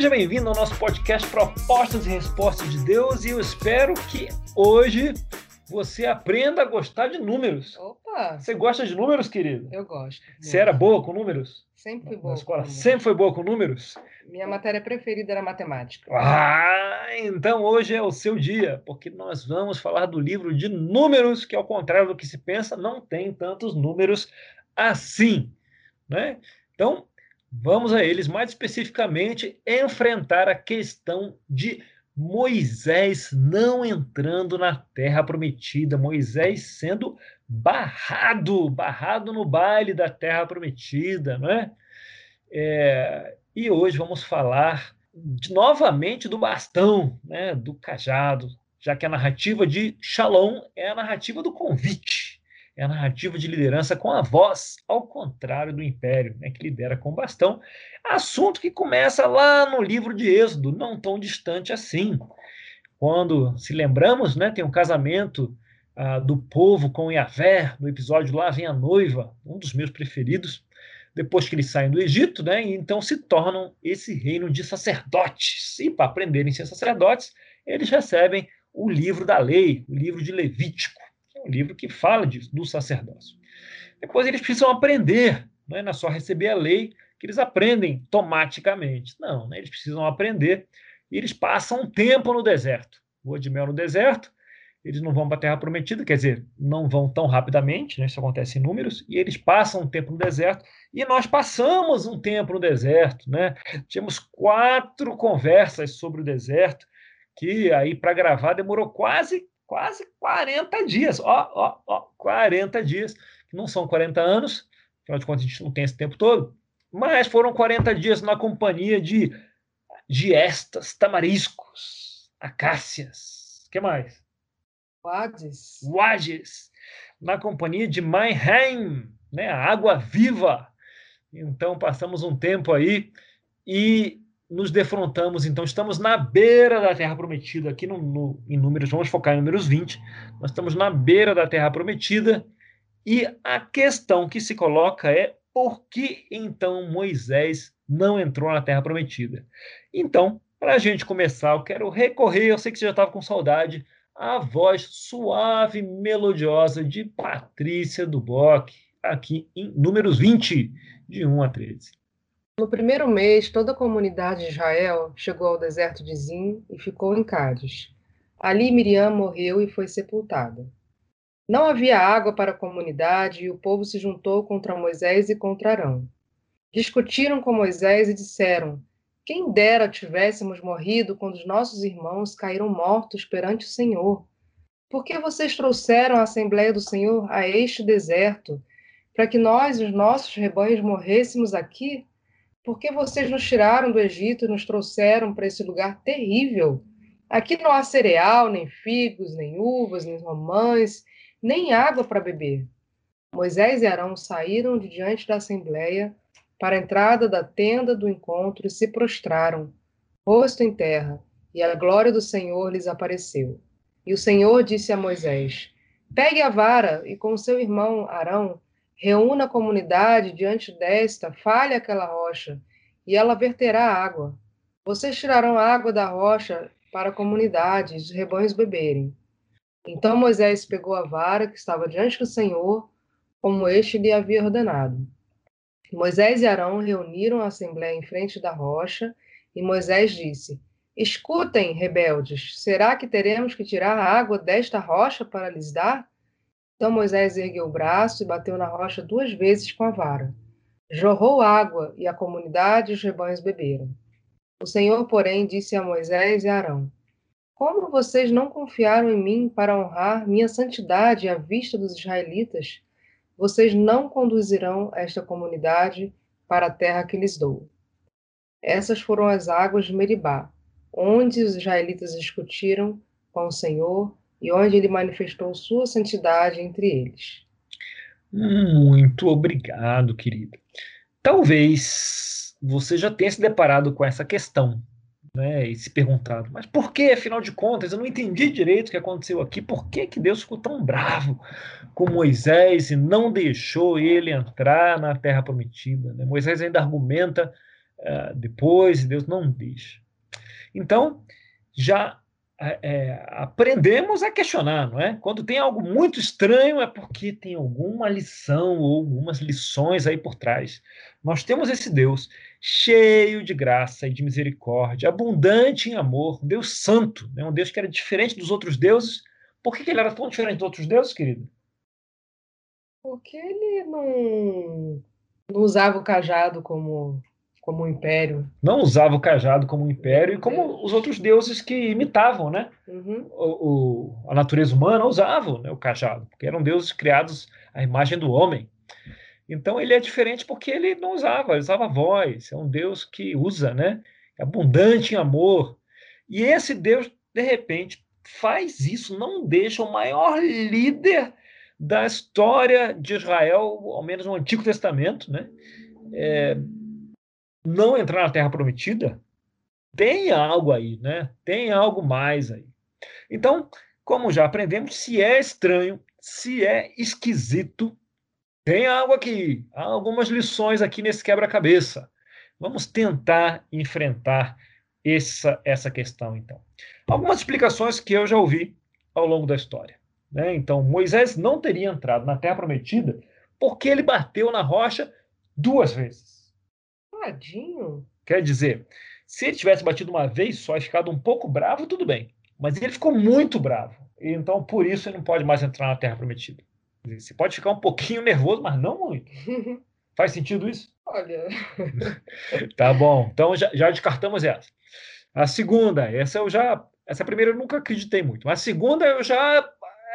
Seja bem-vindo ao nosso podcast Propostas e Respostas de Deus e eu espero que hoje você aprenda a gostar de números. Opa! Você gosta de números, querido? Eu gosto. Você era boa com números? Sempre fui boa. Na escola? Sempre foi boa com números? Minha matéria preferida era matemática. Ah, então hoje é o seu dia, porque nós vamos falar do livro de números, que ao contrário do que se pensa, não tem tantos números assim, né? Então, vamos a eles, mais especificamente, enfrentar a questão de Moisés não entrando na terra prometida, Moisés sendo barrado, barrado no baile da terra prometida, não é? É, e hoje vamos falar de, novamente do bastão, né, do cajado, já que a narrativa de Shalom é a narrativa do convite, é a narrativa de liderança com a voz, ao contrário do império, né, que lidera com bastão. Assunto que começa lá no livro de Êxodo, não tão distante assim. Quando, se lembramos, né, tem um casamento ah, do povo com Yahvé, no episódio Lá Vem a Noiva, um dos meus preferidos depois que eles saem do Egito, né, e então se tornam esse reino de sacerdotes. E para aprenderem a ser sacerdotes, eles recebem o livro da lei, o livro de Levítico, um livro que fala de, do sacerdócio. Depois eles precisam aprender, não é, é só receber a lei que eles aprendem automaticamente. Não, né, eles precisam aprender e eles passam um tempo no deserto. Lua de mel no deserto, eles não vão para a Terra Prometida, quer dizer, não vão tão rapidamente, né? isso acontece em números, e eles passam um tempo no deserto, e nós passamos um tempo no deserto. Né? Tínhamos quatro conversas sobre o deserto, que aí para gravar demorou quase, quase 40 dias. Ó, ó, ó, 40 dias, que não são 40 anos, afinal de contas a gente não tem esse tempo todo, mas foram 40 dias na companhia de giestas, tamariscos, acácias, o que mais? Wades. Wades, na companhia de Mayhem, né, a água viva. Então passamos um tempo aí e nos defrontamos. Então estamos na beira da Terra Prometida, aqui no, no, em números, vamos focar em números 20. Nós estamos na beira da Terra Prometida e a questão que se coloca é por que então Moisés não entrou na Terra Prometida? Então, para a gente começar, eu quero recorrer, eu sei que você já estava com saudade, a voz suave, melodiosa de Patrícia Duboc, aqui em números 20, de 1 a 13. No primeiro mês, toda a comunidade de Israel chegou ao deserto de Zim e ficou em Cádiz. Ali Miriam morreu e foi sepultada. Não havia água para a comunidade e o povo se juntou contra Moisés e contra Arão. Discutiram com Moisés e disseram: quem dera tivéssemos morrido quando os nossos irmãos caíram mortos perante o Senhor. Por que vocês trouxeram a Assembleia do Senhor a este deserto, para que nós e os nossos rebanhos morrêssemos aqui? Por que vocês nos tiraram do Egito e nos trouxeram para esse lugar terrível? Aqui não há cereal, nem figos, nem uvas, nem romãs, nem água para beber. Moisés e Arão saíram de diante da Assembleia para a entrada da tenda do encontro e se prostraram, rosto em terra, e a glória do Senhor lhes apareceu. E o Senhor disse a Moisés: Pegue a vara e com seu irmão Arão reúna a comunidade diante desta, fale aquela rocha, e ela verterá água. Vocês tirarão água da rocha para a comunidade os rebanhos beberem. Então Moisés pegou a vara que estava diante do Senhor, como este lhe havia ordenado. Moisés e Arão reuniram a assembléia em frente da rocha, e Moisés disse: Escutem, rebeldes, será que teremos que tirar a água desta rocha para lhes dar? Então Moisés ergueu o braço e bateu na rocha duas vezes com a vara. Jorrou água, e a comunidade e os rebanhos beberam. O Senhor, porém, disse a Moisés e a Arão: Como vocês não confiaram em mim para honrar minha santidade à vista dos israelitas? vocês não conduzirão esta comunidade para a terra que lhes dou. Essas foram as águas de Meribá, onde os israelitas discutiram com o Senhor e onde ele manifestou sua santidade entre eles. Muito obrigado, querido. Talvez você já tenha se deparado com essa questão né, e se perguntado, mas por que, afinal de contas, eu não entendi direito o que aconteceu aqui, por que, que Deus ficou tão bravo com Moisés e não deixou ele entrar na terra prometida? Né? Moisés ainda argumenta uh, depois, Deus não deixa. Então, já é, aprendemos a questionar, não é? Quando tem algo muito estranho é porque tem alguma lição ou algumas lições aí por trás. Nós temos esse Deus cheio de graça e de misericórdia, abundante em amor, um Deus santo, né? um Deus que era diferente dos outros deuses. Por que, que ele era tão diferente dos outros deuses, querido? Porque ele não, não usava o cajado como como um império. Não usava o cajado como um império e como os outros deuses que imitavam, né? Uhum. O, o, a natureza humana usavam né, o cajado, porque eram deuses criados à imagem do homem. Então ele é diferente porque ele não usava, ele usava voz. É um Deus que usa, né? É abundante em amor. E esse Deus, de repente, faz isso, não deixa o maior líder da história de Israel, ao menos no Antigo Testamento, né? É, não entrar na Terra Prometida, tem algo aí, né? Tem algo mais aí. Então, como já aprendemos, se é estranho, se é esquisito, tem algo aqui, há algumas lições aqui nesse quebra-cabeça. Vamos tentar enfrentar essa, essa questão, então. Algumas explicações que eu já ouvi ao longo da história. Né? Então, Moisés não teria entrado na Terra Prometida porque ele bateu na rocha duas vezes. Tadinho. Quer dizer, se ele tivesse batido uma vez só e ficado um pouco bravo, tudo bem. Mas ele ficou muito bravo. Então, por isso, ele não pode mais entrar na Terra Prometida. Você pode ficar um pouquinho nervoso, mas não muito. Faz sentido isso? Olha. tá bom. Então, já, já descartamos essa. A segunda, essa eu já. Essa primeira eu nunca acreditei muito. Mas a segunda eu já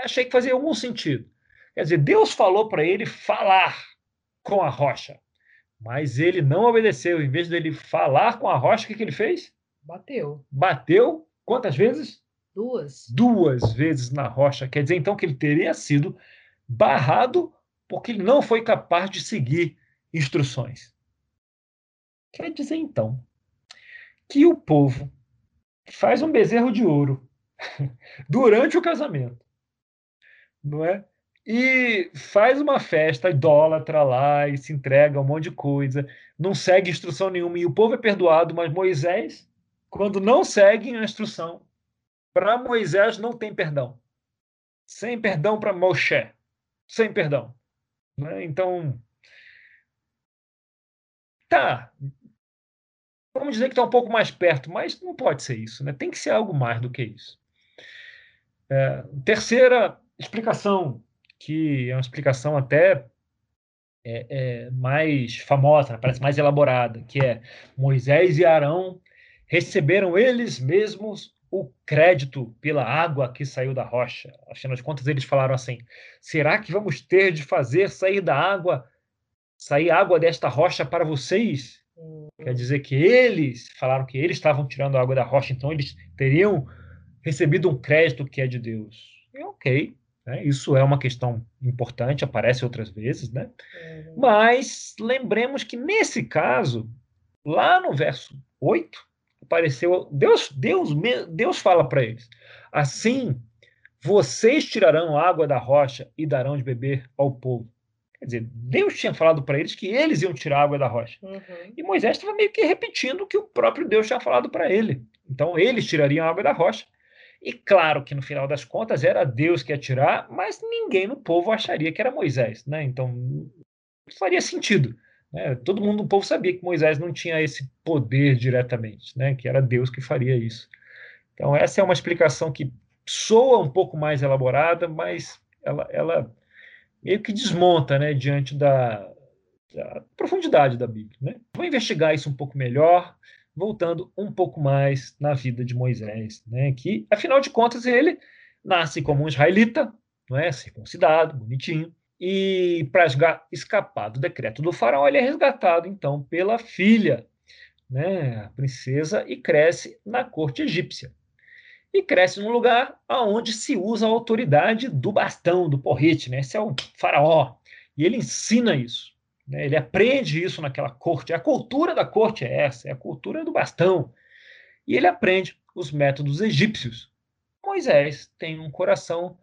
achei que fazia algum sentido. Quer dizer, Deus falou para ele falar com a rocha. Mas ele não obedeceu. Em vez dele falar com a rocha, o que, que ele fez? Bateu. Bateu quantas vezes? Duas. Duas vezes na rocha. Quer dizer, então, que ele teria sido barrado porque ele não foi capaz de seguir instruções. Quer dizer, então, que o povo faz um bezerro de ouro durante o casamento, não é? E faz uma festa idólatra lá e se entrega a um monte de coisa, não segue instrução nenhuma e o povo é perdoado, mas Moisés, quando não segue a instrução, para Moisés não tem perdão. Sem perdão para Moshe. Sem perdão. Né? Então, tá. Vamos dizer que está um pouco mais perto, mas não pode ser isso. Né? Tem que ser algo mais do que isso. É, terceira explicação que é uma explicação até é, é, mais famosa, parece mais elaborada, que é Moisés e Arão receberam eles mesmos o crédito pela água que saiu da rocha. Afinal de contas, eles falaram assim: será que vamos ter de fazer sair da água, sair água desta rocha para vocês? Hum. Quer dizer que eles falaram que eles estavam tirando a água da rocha, então eles teriam recebido um crédito que é de Deus. E ok? Isso é uma questão importante, aparece outras vezes, né? Uhum. Mas lembremos que nesse caso, lá no verso 8, apareceu Deus, Deus, Deus fala para eles: assim vocês tirarão água da rocha e darão de beber ao povo. Quer dizer, Deus tinha falado para eles que eles iam tirar água da rocha. Uhum. E Moisés estava meio que repetindo o que o próprio Deus tinha falado para ele. Então, eles tirariam água da rocha e claro que no final das contas era Deus que ia tirar, mas ninguém no povo acharia que era Moisés, né? Então faria sentido. Né? Todo mundo no povo sabia que Moisés não tinha esse poder diretamente, né? Que era Deus que faria isso. Então essa é uma explicação que soa um pouco mais elaborada, mas ela, ela meio que desmonta, né? Diante da, da profundidade da Bíblia, né? Vou investigar isso um pouco melhor voltando um pouco mais na vida de Moisés, né? que, afinal de contas, ele nasce como um israelita, não é? circuncidado, bonitinho, e para escapar do decreto do faraó, ele é resgatado, então, pela filha, né? a princesa, e cresce na corte egípcia. E cresce num lugar onde se usa a autoridade do bastão, do porrete, né? esse é o faraó, e ele ensina isso. Né? Ele aprende isso naquela corte. A cultura da corte é essa, é a cultura do bastão. E ele aprende os métodos egípcios. Moisés tem um coração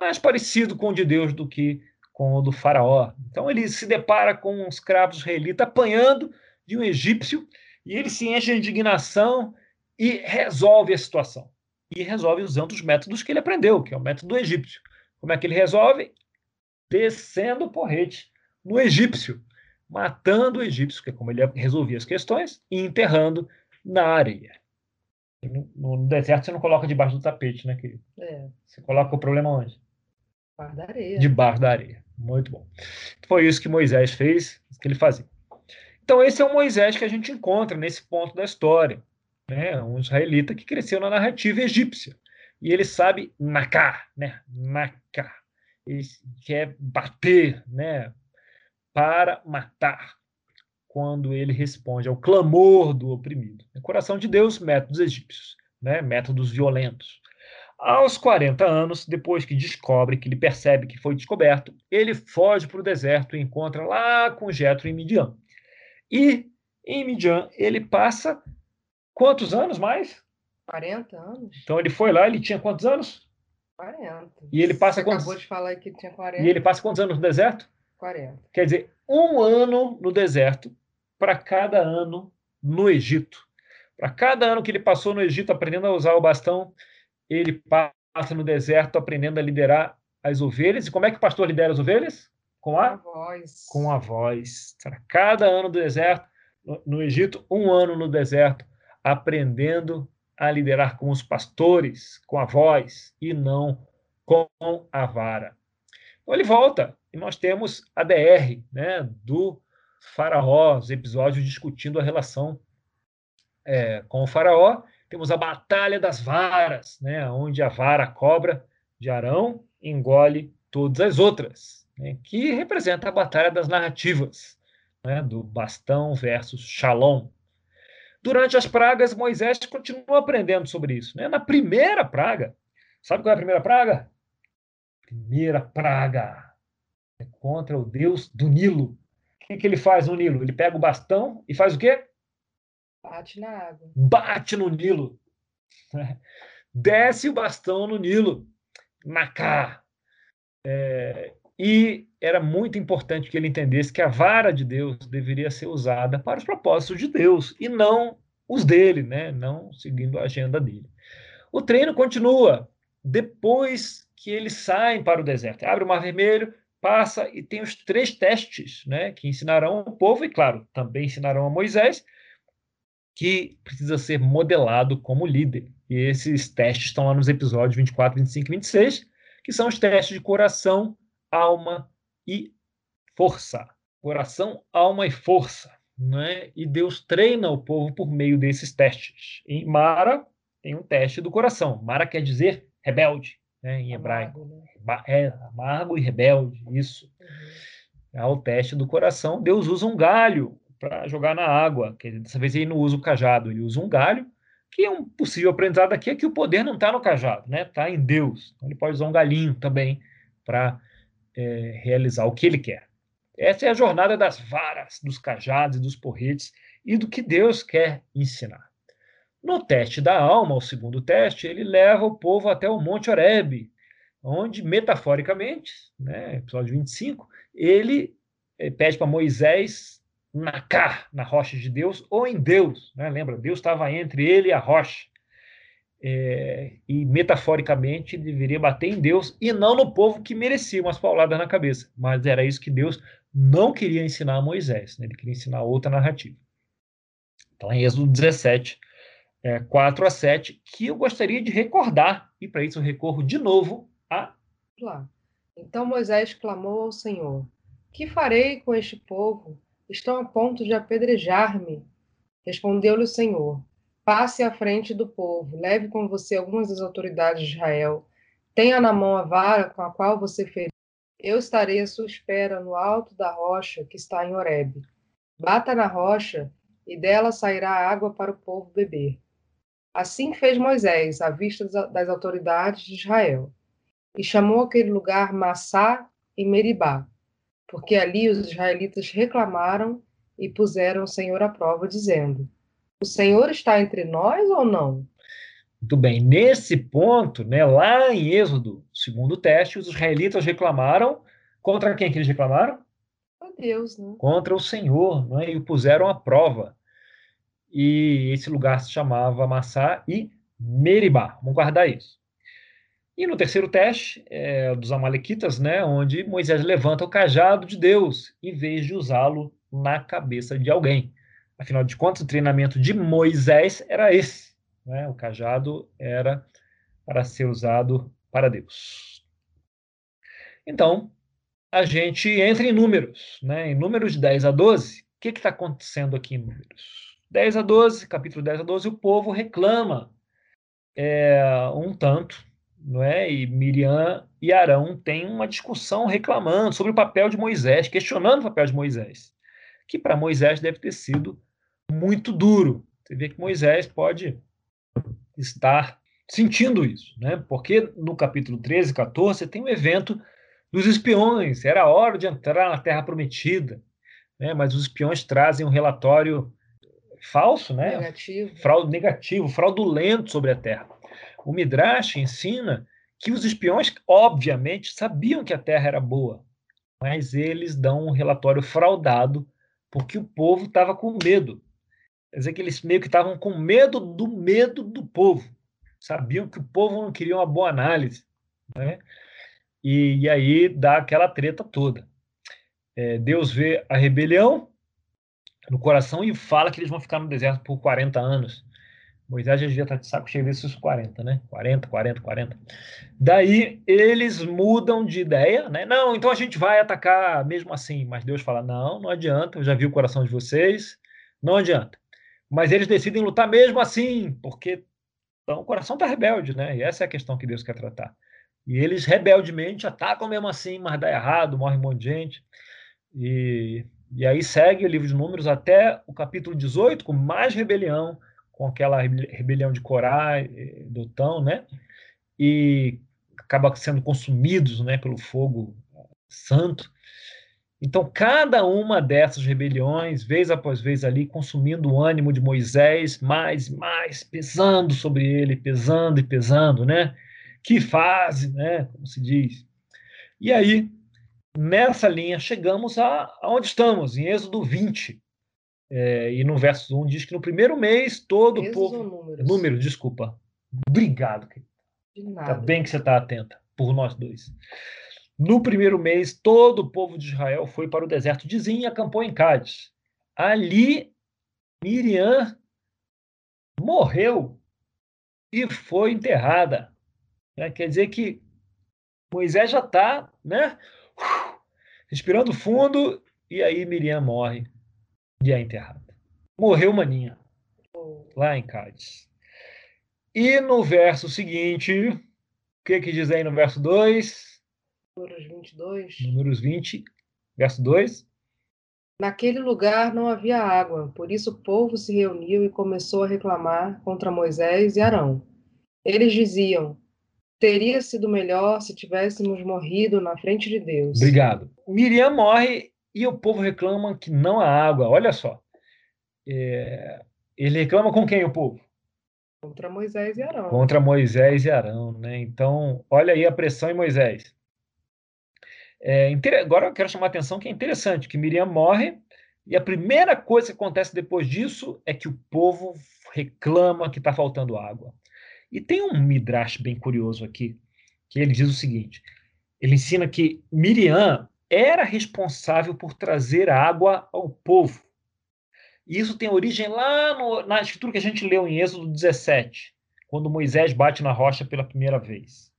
mais parecido com o de Deus do que com o do faraó. Então ele se depara com um escravos israelitas apanhando de um egípcio e ele se enche de indignação e resolve a situação. E resolve usando os métodos que ele aprendeu, que é o método do egípcio. Como é que ele resolve? Descendo o porrete no egípcio, matando o egípcio, que é como ele resolvia as questões, e enterrando na areia. No, no deserto você não coloca debaixo do tapete, né, querido? É. Você coloca o problema onde? Debaixo da areia. Debaixo da areia. Muito bom. Foi isso que Moisés fez, que ele fazia. Então, esse é o Moisés que a gente encontra nesse ponto da história. Né? Um israelita que cresceu na narrativa egípcia. E ele sabe nacar, né? Nacar. Ele quer bater, né? Para matar. Quando ele responde ao clamor do oprimido. No coração de Deus, métodos egípcios, né? métodos violentos. Aos 40 anos, depois que descobre, que ele percebe que foi descoberto, ele foge para o deserto e encontra lá com Jetro em Midian. E em Midian ele passa quantos anos mais? 40 anos. Então ele foi lá, ele tinha quantos anos? 40. E ele passa Você quantos? acabou de falar que tinha 40. E ele passa quantos anos no deserto? 40. Quer dizer, um ano no deserto para cada ano no Egito. Para cada ano que ele passou no Egito aprendendo a usar o bastão, ele passa no deserto aprendendo a liderar as ovelhas. E como é que o pastor lidera as ovelhas? Com a, a voz. Com a voz. Cada ano do deserto, no Egito, um ano no deserto, aprendendo a liderar com os pastores, com a voz, e não com a vara. Então ele volta, e nós temos a DR né, do faraó, os episódios discutindo a relação é, com o faraó. Temos a Batalha das Varas, né, onde a vara cobra de Arão engole todas as outras né, que representa a batalha das narrativas, né, do bastão versus shalom. Durante as pragas, Moisés continua aprendendo sobre isso. Né? Na primeira praga, sabe qual é a primeira praga? Primeira praga é contra o Deus do Nilo. O que, que ele faz no Nilo? Ele pega o bastão e faz o quê? Bate na água. Bate no Nilo. Desce o bastão no Nilo. Nacá. É, e era muito importante que ele entendesse que a vara de Deus deveria ser usada para os propósitos de Deus e não os dele, né? não seguindo a agenda dele. O treino continua depois que eles saem para o deserto. Abre o Mar Vermelho, passa e tem os três testes né? que ensinarão o povo e, claro, também ensinarão a Moisés, que precisa ser modelado como líder. E esses testes estão lá nos episódios 24, 25 e 26, que são os testes de coração, alma e força. Coração, alma e força. Né? E Deus treina o povo por meio desses testes. Em Mara tem um teste do coração. Mara quer dizer rebelde, né? em hebraico. Amargo, né? É, amargo e rebelde, isso. Uhum. É o teste do coração. Deus usa um galho para jogar na água. Que dessa vez ele não usa o cajado, ele usa um galho, que é um possível aprendizado aqui é que o poder não está no cajado, né? Está em Deus. Então ele pode usar um galinho também para é, realizar o que ele quer. Essa é a jornada das varas, dos cajados e dos porretes e do que Deus quer ensinar. No teste da alma, o segundo teste, ele leva o povo até o Monte Horebe, onde, metaforicamente, né, episódio 25, ele eh, pede para Moisés nacar na rocha de Deus ou em Deus. Né? Lembra, Deus estava entre ele e a rocha é, e metaforicamente deveria bater em Deus e não no povo que merecia umas pauladas na cabeça. Mas era isso que Deus não queria ensinar a Moisés, né? ele queria ensinar outra narrativa. Então, em Êxodo 17, é, 4 a 7, que eu gostaria de recordar, e para isso eu recorro de novo a. Lá. Então Moisés clamou ao Senhor: Que farei com este povo? Estão a ponto de apedrejar-me. Respondeu-lhe o Senhor: Passe à frente do povo, leve com você algumas das autoridades de Israel. Tenha na mão a vara com a qual você feriu. Eu estarei à sua espera no alto da rocha que está em Horebe. Bata na rocha, e dela sairá água para o povo beber. Assim fez Moisés, à vista das autoridades de Israel, e chamou aquele lugar Massá e Meribá, porque ali os israelitas reclamaram e puseram o Senhor à prova, dizendo: o Senhor está entre nós ou não? Muito bem. Nesse ponto, né, lá em Êxodo, segundo teste, os israelitas reclamaram. Contra quem que eles reclamaram? Deus, né? Contra o Senhor, não é? E o puseram à prova. E esse lugar se chamava Massá e Meribá. Vamos guardar isso. E no terceiro teste, é, dos Amalequitas, né, onde Moisés levanta o cajado de Deus, em vez de usá-lo na cabeça de alguém. Afinal de contas, o treinamento de Moisés era esse. Né? O cajado era para ser usado para Deus. Então, a gente entra em números. Né? Em números de 10 a 12, o que está acontecendo aqui em números? 10 a 12, capítulo 10 a 12, o povo reclama é, um tanto, não é? E Miriam e Arão têm uma discussão reclamando sobre o papel de Moisés, questionando o papel de Moisés, que para Moisés deve ter sido muito duro. Você vê que Moisés pode estar sentindo isso, né? Porque no capítulo 13 e 14 você tem o um evento dos espiões, era hora de entrar na terra prometida, né? Mas os espiões trazem um relatório falso, né? Negativo. Fraude, negativo, fraudulento sobre a terra. O Midrash ensina que os espiões, obviamente, sabiam que a terra era boa, mas eles dão um relatório fraudado porque o povo estava com medo. Quer dizer que eles meio que estavam com medo do medo do povo. Sabiam que o povo não queria uma boa análise. Né? E, e aí dá aquela treta toda. É, Deus vê a rebelião no coração e fala que eles vão ficar no deserto por 40 anos. Moisés já devia estar de saco cheio desses 40, né? 40, 40, 40. Daí eles mudam de ideia, né? Não, então a gente vai atacar mesmo assim. Mas Deus fala: não, não adianta, eu já vi o coração de vocês, não adianta. Mas eles decidem lutar mesmo assim, porque então, o coração está rebelde, né? E essa é a questão que Deus quer tratar. E eles rebeldemente atacam mesmo assim, mas dá errado, morre um monte de gente. E, e aí segue o livro de Números até o capítulo 18, com mais rebelião, com aquela rebelião de Corá, Dotão, né? E acaba sendo consumidos né, pelo fogo santo. Então, cada uma dessas rebeliões, vez após vez ali, consumindo o ânimo de Moisés, mais e mais, pesando sobre ele, pesando e pesando, né? Que fase, né? Como se diz. E aí, nessa linha, chegamos a, aonde estamos, em Êxodo 20. É, e no verso 1 diz que no primeiro mês todo o povo. Números? Número, desculpa. Obrigado. De nada. Tá bem que você está atenta, por nós dois. No primeiro mês, todo o povo de Israel foi para o deserto de Zin e acampou em Cádiz. Ali, Miriam morreu e foi enterrada. É, quer dizer que Moisés já está né, respirando fundo e aí Miriam morre e é enterrada. Morreu Maninha, lá em Cádiz. E no verso seguinte, o que, que diz aí no verso 2? Números 22. Números 20, verso 2. Naquele lugar não havia água, por isso o povo se reuniu e começou a reclamar contra Moisés e Arão. Eles diziam: Teria sido melhor se tivéssemos morrido na frente de Deus. Obrigado. Miriam morre e o povo reclama que não há água. Olha só. É... Ele reclama com quem o povo? Contra Moisés e Arão. Contra Moisés e Arão, né? Então, olha aí a pressão em Moisés. É, agora eu quero chamar a atenção que é interessante, que Miriam morre e a primeira coisa que acontece depois disso é que o povo reclama que está faltando água. E tem um midrash bem curioso aqui, que ele diz o seguinte: ele ensina que Miriam era responsável por trazer água ao povo. E isso tem origem lá no, na escritura que a gente leu em Êxodo 17, quando Moisés bate na rocha pela primeira vez.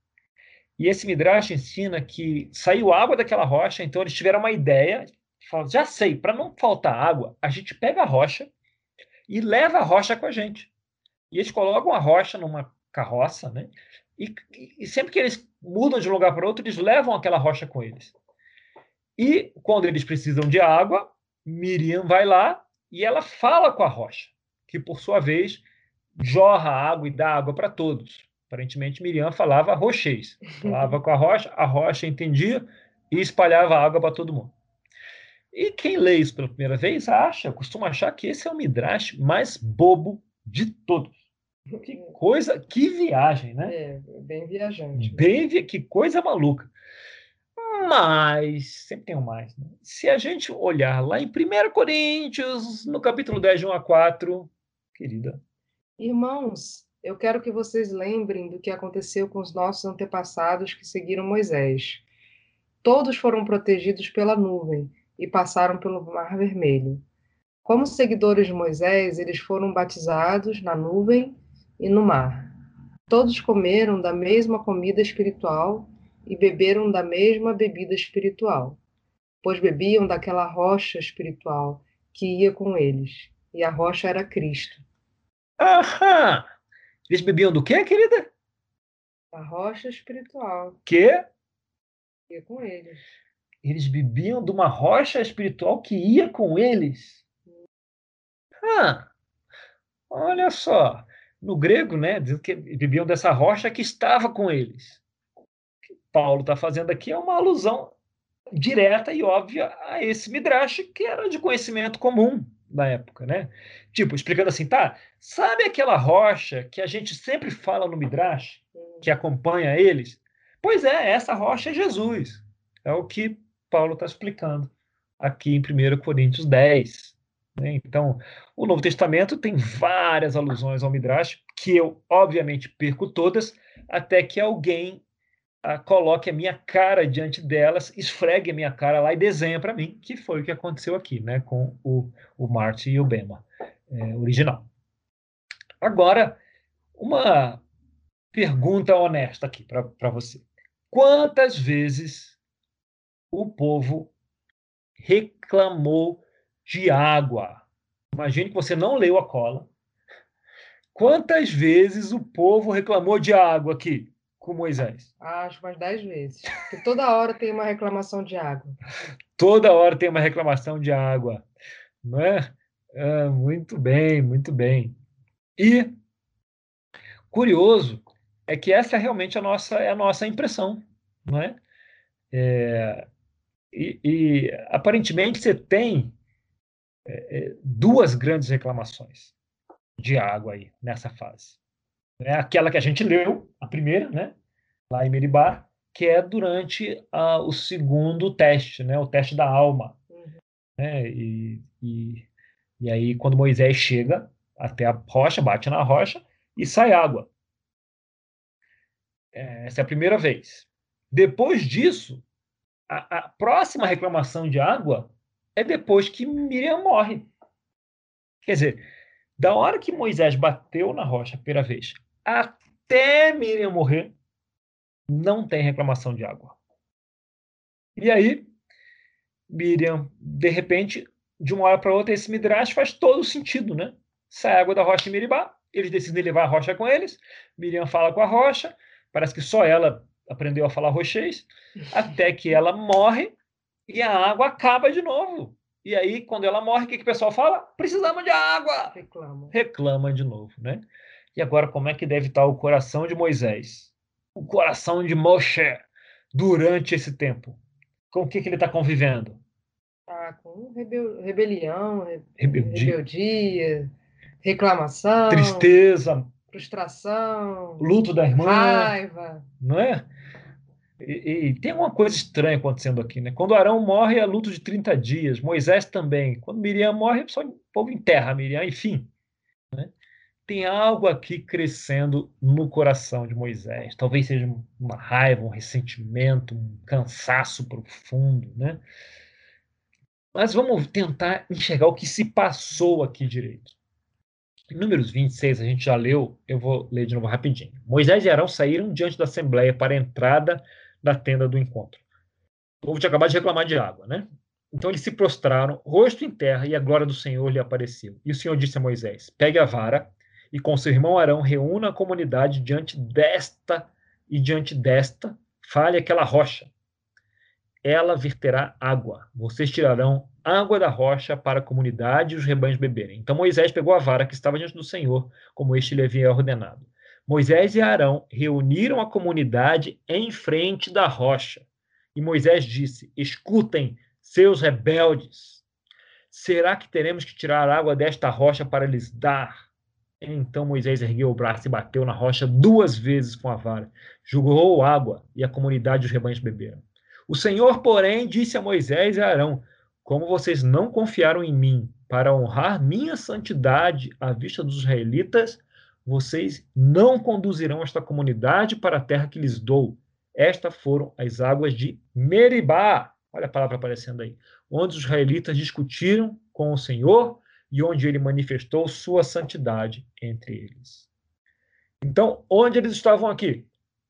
E esse Midrash ensina que saiu água daquela rocha, então eles tiveram uma ideia, falaram, já sei, para não faltar água, a gente pega a rocha e leva a rocha com a gente. E eles colocam a rocha numa carroça, né? E, e sempre que eles mudam de um lugar para outro, eles levam aquela rocha com eles. E quando eles precisam de água, Miriam vai lá e ela fala com a rocha, que por sua vez jorra água e dá água para todos. Aparentemente, Miriam falava rochês. Falava com a rocha, a rocha entendia e espalhava água para todo mundo. E quem lê isso pela primeira vez acha, costuma achar que esse é o Midrash mais bobo de todos. Que coisa, que viagem, né? É, bem viajante. Bem, que coisa maluca. Mas, sempre tem um mais. Né? Se a gente olhar lá em 1 Coríntios, no capítulo 10, de 1 a 4, querida. Irmãos, eu quero que vocês lembrem do que aconteceu com os nossos antepassados que seguiram Moisés. Todos foram protegidos pela nuvem e passaram pelo Mar Vermelho. Como seguidores de Moisés, eles foram batizados na nuvem e no mar. Todos comeram da mesma comida espiritual e beberam da mesma bebida espiritual, pois bebiam daquela rocha espiritual que ia com eles, e a rocha era Cristo. Aham! Eles bebiam do quê, querida? A rocha espiritual. Que? Ia com eles. Eles bebiam de uma rocha espiritual que ia com eles. Ah, olha só. No grego, né, diz que bebiam dessa rocha que estava com eles. O que Paulo está fazendo aqui é uma alusão direta e óbvia a esse midrash que era de conhecimento comum da época, né? Tipo, explicando assim, tá? Sabe aquela rocha que a gente sempre fala no midrash, que acompanha eles? Pois é, essa rocha é Jesus. É o que Paulo está explicando aqui em 1 Coríntios 10. Né? Então, o Novo Testamento tem várias alusões ao Midrash, que eu, obviamente, perco todas, até que alguém ah, coloque a minha cara diante delas, esfregue a minha cara lá e desenha para mim, que foi o que aconteceu aqui, né, com o, o Marty e o Bema é, original. Agora, uma pergunta honesta aqui para você. Quantas vezes o povo reclamou de água. Imagine que você não leu a cola. Quantas vezes o povo reclamou de água aqui com Moisés? Acho mais dez vezes. Porque toda hora tem uma reclamação de água. toda hora tem uma reclamação de água. Não é? Ah, muito bem, muito bem. E curioso é que essa é realmente a nossa, é a nossa impressão. Não é? é e, e aparentemente você tem é, é, duas grandes reclamações de água aí nessa fase. É aquela que a gente leu, a primeira, né, lá em Meribá, que é durante a, o segundo teste, né, o teste da alma. Uhum. Né, e, e, e aí, quando Moisés chega até a rocha, bate na rocha e sai água. É, essa é a primeira vez. Depois disso, a, a próxima reclamação de água é depois que Miriam morre. Quer dizer, da hora que Moisés bateu na rocha a primeira vez até Miriam morrer, não tem reclamação de água. E aí, Miriam, de repente, de uma hora para outra, esse Midrash faz todo sentido, né? Sai água da rocha em Miribá, eles decidem levar a rocha com eles, Miriam fala com a rocha, parece que só ela aprendeu a falar rochês, até que ela morre e a água acaba de novo. E aí, quando ela morre, o que, que o pessoal fala? Precisamos de água! Reclama. Reclama de novo, né? E agora, como é que deve estar o coração de Moisés? O coração de Moshe durante esse tempo? Com o que, que ele está convivendo? Ah, com rebel... rebelião, rebeldia. rebeldia, reclamação, tristeza, frustração, luto da irmã, raiva, não é? E, e, tem uma coisa estranha acontecendo aqui, né? Quando Arão morre, é luto de 30 dias, Moisés também. Quando Miriam morre, só o povo enterra Miriam, enfim. Né? Tem algo aqui crescendo no coração de Moisés. Talvez seja uma raiva, um ressentimento, um cansaço profundo, né? Mas vamos tentar enxergar o que se passou aqui direito. Em Números 26, a gente já leu, eu vou ler de novo rapidinho. Moisés e Arão saíram diante da assembleia para a entrada da tenda do encontro. O povo tinha acabado de reclamar de água, né? Então eles se prostraram, rosto em terra, e a glória do Senhor lhe apareceu. E o Senhor disse a Moisés: Pegue a vara e com seu irmão Arão reúna a comunidade diante desta e diante desta, fale aquela rocha. Ela verterá água. Vocês tirarão água da rocha para a comunidade e os rebanhos beberem. Então Moisés pegou a vara que estava diante do Senhor, como este lhe havia ordenado. Moisés e Arão reuniram a comunidade em frente da rocha. E Moisés disse: Escutem, seus rebeldes. Será que teremos que tirar água desta rocha para lhes dar? Então Moisés ergueu o braço e bateu na rocha duas vezes com a vara. Jogou água e a comunidade e os rebanhos beberam. O Senhor, porém, disse a Moisés e a Arão: Como vocês não confiaram em mim para honrar minha santidade à vista dos israelitas, vocês não conduzirão esta comunidade para a terra que lhes dou. Estas foram as águas de Meribá. Olha a palavra aparecendo aí. Onde os israelitas discutiram com o Senhor e onde ele manifestou sua santidade entre eles. Então, onde eles estavam aqui?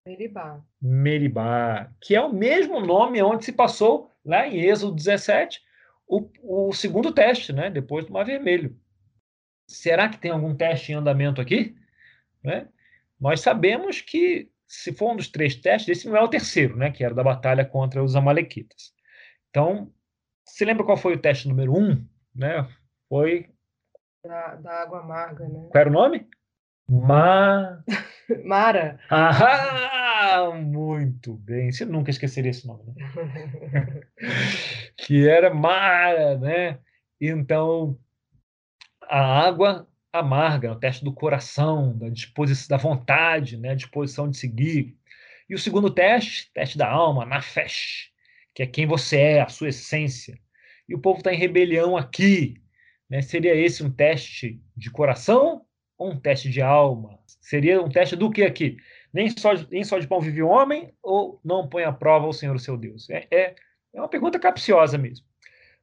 Meribá. Meribá, que é o mesmo nome onde se passou lá em Êxodo 17, o, o segundo teste, né? depois do Mar Vermelho. Será que tem algum teste em andamento aqui? Né? Nós sabemos que, se for um dos três testes, esse não é o terceiro, né? que era da batalha contra os Amalequitas. Então, se lembra qual foi o teste número um? Né? Foi. Da, da água amarga, né? Qual era o nome? Ma... Mara. Ah, muito bem. Você nunca esqueceria esse nome, né? que era Mara, né? Então, a água amarga, o teste do coração, da disposição, da vontade, né? Disposição de seguir. E o segundo teste, teste da alma, na fé, que é quem você é, a sua essência. E o povo está em rebelião aqui. Né? Seria esse um teste de coração ou um teste de alma? Seria um teste do que aqui? Nem só, nem só de pão vive o homem ou não põe à prova o Senhor o seu Deus? É, é, é uma pergunta capciosa mesmo.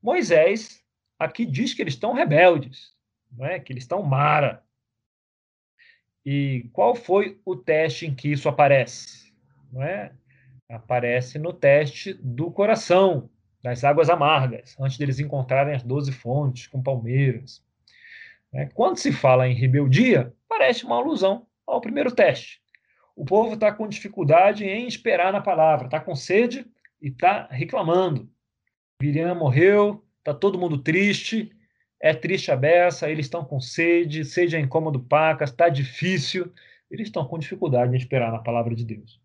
Moisés aqui diz que eles estão rebeldes, não é? que eles estão mara. E qual foi o teste em que isso aparece? Não é? Aparece no teste do coração, das águas amargas, antes deles encontrarem as doze fontes com palmeiras. É, quando se fala em rebeldia, parece uma alusão ao primeiro teste. O povo está com dificuldade em esperar na palavra, está com sede e está reclamando. Miriam morreu, está todo mundo triste, é triste a beça, eles estão com sede, sede é incômodo pacas, está difícil, eles estão com dificuldade em esperar na palavra de Deus.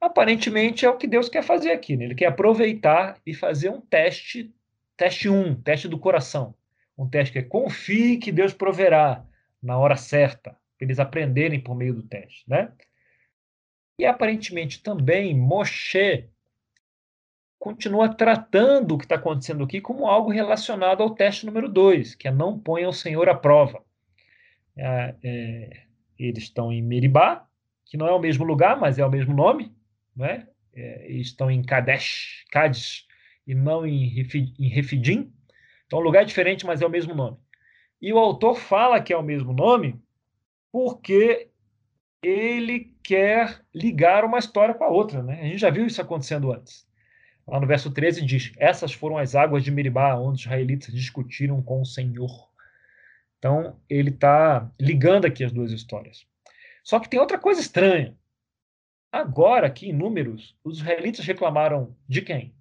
Aparentemente é o que Deus quer fazer aqui, né? ele quer aproveitar e fazer um teste, teste 1, um, teste do coração. Um teste que é confie que Deus proverá na hora certa, para eles aprenderem por meio do teste, né? E aparentemente também Moshe continua tratando o que está acontecendo aqui como algo relacionado ao teste número 2, que é não ponha o Senhor à prova. É, é, eles estão em Meribá, que não é o mesmo lugar, mas é o mesmo nome, né? É, eles estão em Kadesh, Cádiz, e não em, em Refidim. Então, lugar é diferente, mas é o mesmo nome. E o autor fala que é o mesmo nome porque ele quer ligar uma história com a outra. Né? A gente já viu isso acontecendo antes. Lá no verso 13 diz: Essas foram as águas de Meribá, onde os israelitas discutiram com o Senhor. Então, ele está ligando aqui as duas histórias. Só que tem outra coisa estranha. Agora, aqui em Números, os israelitas reclamaram de quem?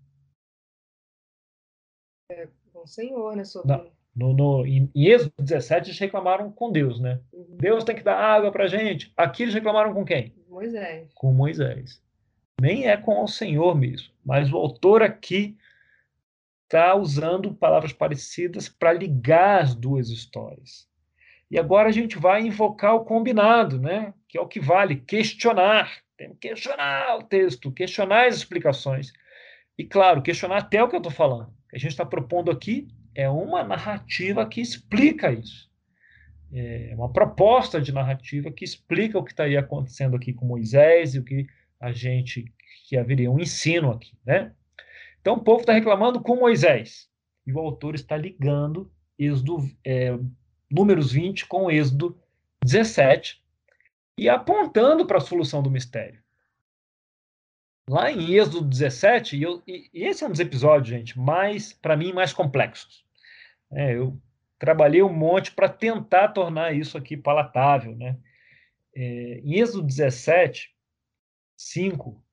É, com o Senhor, né? Sobre... Não, no, no, em, em Êxodo 17, eles reclamaram com Deus, né? Uhum. Deus tem que dar água para gente. Aqui eles reclamaram com quem? Moisés. Com Moisés. Nem é com o Senhor mesmo. Mas o autor aqui está usando palavras parecidas para ligar as duas histórias. E agora a gente vai invocar o combinado, né? Que é o que vale, questionar. Tem que questionar o texto, questionar as explicações. E, claro, questionar até o que eu estou falando. O que a gente está propondo aqui é uma narrativa que explica isso. É uma proposta de narrativa que explica o que estaria acontecendo aqui com Moisés e o que a gente que haveria um ensino aqui, né? Então o povo está reclamando com Moisés e o autor está ligando Êxodo, é, números 20 com Êxodo 17 e apontando para a solução do mistério. Lá em Êxodo 17, e, eu, e esse é um dos episódios, gente, mais, para mim, mais complexos. É, eu trabalhei um monte para tentar tornar isso aqui palatável. Né? É, em Êxodo 17, 5,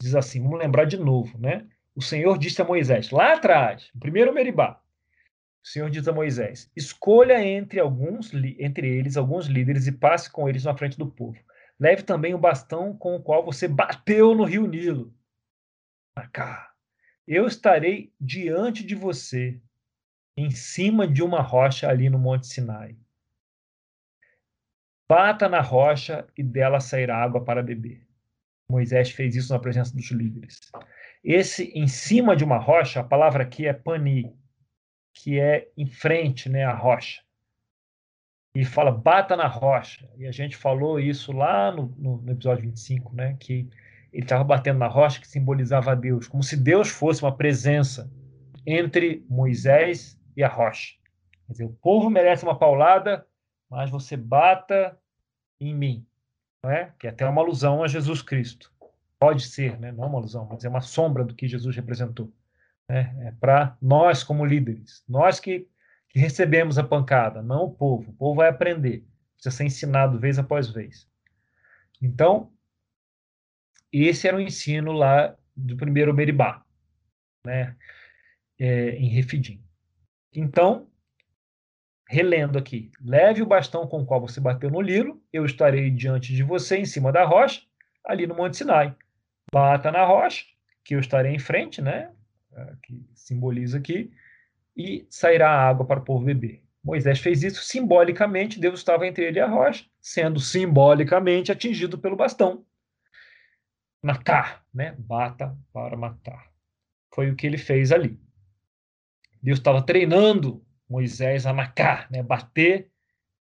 diz assim: vamos lembrar de novo, né? O Senhor disse a Moisés, lá atrás, no primeiro Meribá, o Senhor diz a Moisés: escolha entre alguns, entre eles alguns líderes e passe com eles na frente do povo. Leve também o bastão com o qual você bateu no rio Nilo. Cá. Eu estarei diante de você em cima de uma rocha ali no Monte Sinai. Bata na rocha e dela sairá água para beber. Moisés fez isso na presença dos líderes. Esse em cima de uma rocha, a palavra aqui é pani, que é em frente, né, à rocha. E fala bata na rocha. E a gente falou isso lá no, no, no episódio 25, né, que ele estava batendo na rocha que simbolizava a Deus, como se Deus fosse uma presença entre Moisés e a rocha. Quer dizer, o povo merece uma paulada, mas você bata em mim. Não é? Que é até uma alusão a Jesus Cristo. Pode ser, né? não uma alusão, mas é uma sombra do que Jesus representou. Né? É para nós, como líderes, nós que, que recebemos a pancada, não o povo. O povo vai aprender, precisa ser ensinado vez após vez. Então, esse era o ensino lá do primeiro Meribá, né? É, em Refidim. Então, relendo aqui, leve o bastão com o qual você bateu no lilo, eu estarei diante de você em cima da rocha, ali no Monte Sinai. Bata na rocha, que eu estarei em frente, né? É, que simboliza aqui, e sairá água para o povo beber. Moisés fez isso simbolicamente, Deus estava entre ele e a rocha, sendo simbolicamente atingido pelo bastão matar, né? Bata para matar. Foi o que ele fez ali. Deus estava treinando Moisés a matar, né? Bater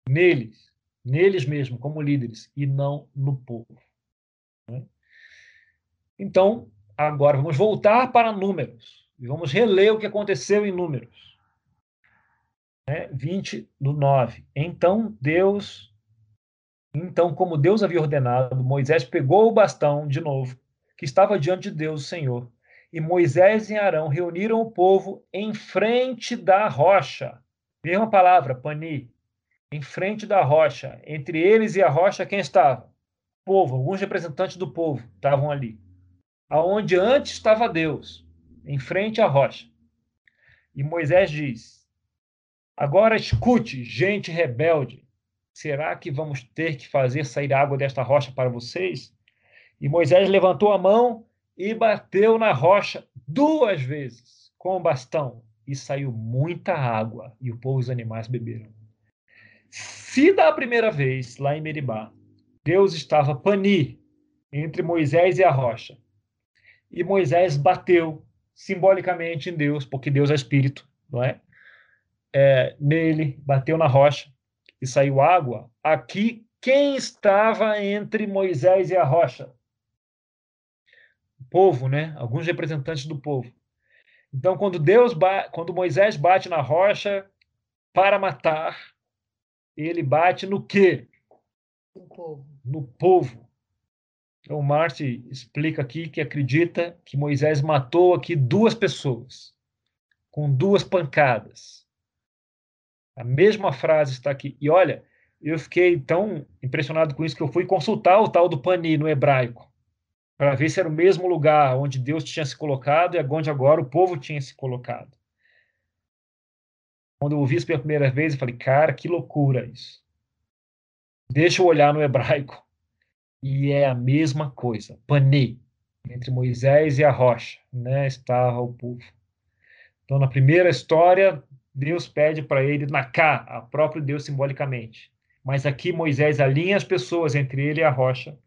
neles, neles mesmo, como líderes, e não no povo. Né? Então, agora vamos voltar para números e vamos reler o que aconteceu em números. Né? 20 do 9. Então Deus então, como Deus havia ordenado, Moisés pegou o bastão de novo, que estava diante de Deus, o Senhor. E Moisés e Arão reuniram o povo em frente da rocha. Mesma palavra, pani. Em frente da rocha. Entre eles e a rocha, quem estava? O povo, alguns representantes do povo estavam ali. Aonde antes estava Deus, em frente à rocha. E Moisés diz: Agora escute, gente rebelde Será que vamos ter que fazer sair água desta rocha para vocês? E Moisés levantou a mão e bateu na rocha duas vezes com o bastão, e saiu muita água, e o povo e os animais beberam. Se da primeira vez, lá em Meribá, Deus estava pani entre Moisés e a rocha, e Moisés bateu simbolicamente em Deus, porque Deus é espírito, não é? é nele, bateu na rocha, e saiu água, aqui quem estava entre Moisés e a rocha? Povo, né? Alguns representantes do povo. Então, quando Deus, quando Moisés bate na rocha para matar, ele bate no quê? No povo. No povo. Então, Marte explica aqui que acredita que Moisés matou aqui duas pessoas com duas pancadas. A mesma frase está aqui. E olha, eu fiquei tão impressionado com isso que eu fui consultar o tal do Pani no hebraico, para ver se era o mesmo lugar onde Deus tinha se colocado e onde agora o povo tinha se colocado. Quando eu ouvi isso pela primeira vez, eu falei, cara, que loucura isso. Deixa eu olhar no hebraico. E é a mesma coisa. Pani, entre Moisés e a rocha, né, estava o povo. Então, na primeira história, Deus pede para ele Naká, a próprio Deus simbolicamente. Mas aqui Moisés alinha as pessoas entre ele e a rocha,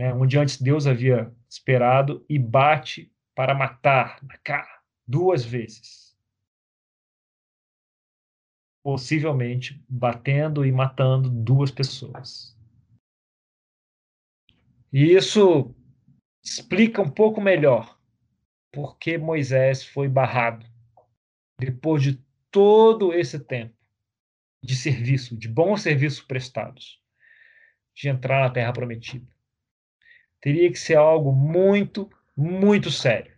né, onde antes Deus havia esperado, e bate para matar Naká duas vezes. Possivelmente batendo e matando duas pessoas. E isso explica um pouco melhor por que Moisés foi barrado depois de todo esse tempo de serviço, de bons serviços prestados, de entrar na Terra Prometida. Teria que ser algo muito, muito sério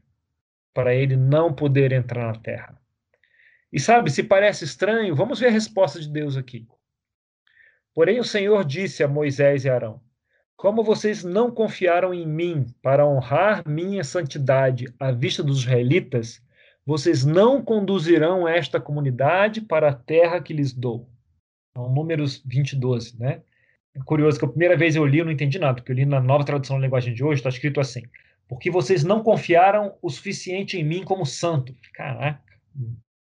para ele não poder entrar na Terra. E sabe, se parece estranho, vamos ver a resposta de Deus aqui. Porém, o Senhor disse a Moisés e Arão: Como vocês não confiaram em mim para honrar minha santidade à vista dos israelitas, vocês não conduzirão esta comunidade para a terra que lhes dou. Então, números 20, 12, né? É curioso que a primeira vez eu li, eu não entendi nada, porque eu li na nova tradução da linguagem de hoje, está escrito assim: porque vocês não confiaram o suficiente em mim como santo. Caraca,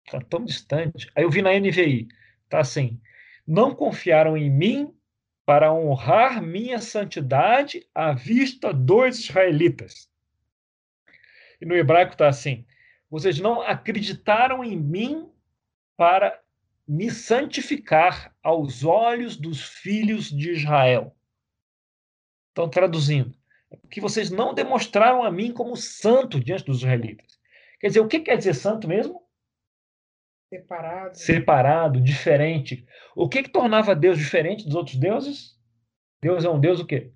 está tão distante. Aí eu vi na NVI, tá assim: não confiaram em mim para honrar minha santidade à vista dos israelitas. E no hebraico está assim: vocês não acreditaram em mim para me santificar aos olhos dos filhos de Israel. Então, traduzindo, é que vocês não demonstraram a mim como santo diante dos israelitas. Quer dizer, o que quer dizer santo mesmo? Separado. Separado, diferente. O que, que tornava Deus diferente dos outros deuses? Deus é um Deus o quê?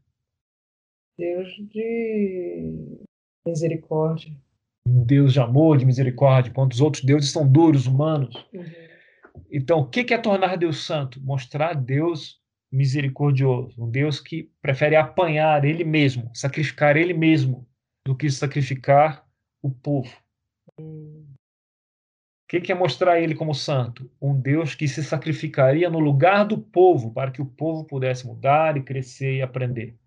Deus de misericórdia. Um Deus de amor, de misericórdia, enquanto os outros deuses são duros, humanos. Uhum. Então, o que é tornar Deus santo? Mostrar Deus misericordioso, um Deus que prefere apanhar ele mesmo, sacrificar ele mesmo, do que sacrificar o povo. O que é mostrar ele como santo? Um Deus que se sacrificaria no lugar do povo para que o povo pudesse mudar e crescer e aprender.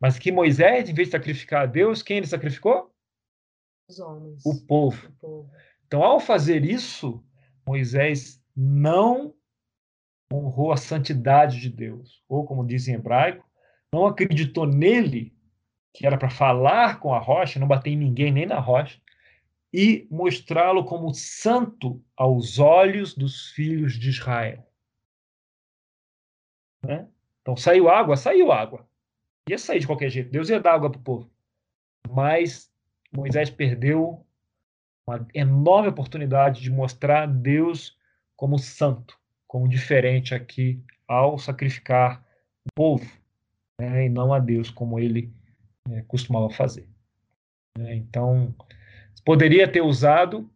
Mas que Moisés, em vez de sacrificar a Deus, quem ele sacrificou? Os homens. O povo. O povo. Então, ao fazer isso, Moisés não honrou a santidade de Deus, ou como diz em hebraico, não acreditou nele, que era para falar com a rocha, não bater em ninguém nem na rocha, e mostrá-lo como santo aos olhos dos filhos de Israel. Né? Então saiu água, saiu água. Ia sair de qualquer jeito. Deus ia dar água para o povo. Mas Moisés perdeu uma enorme oportunidade de mostrar Deus como santo, como diferente aqui ao sacrificar o povo, né, e não a Deus como ele é, costumava fazer. É, então, poderia ter usado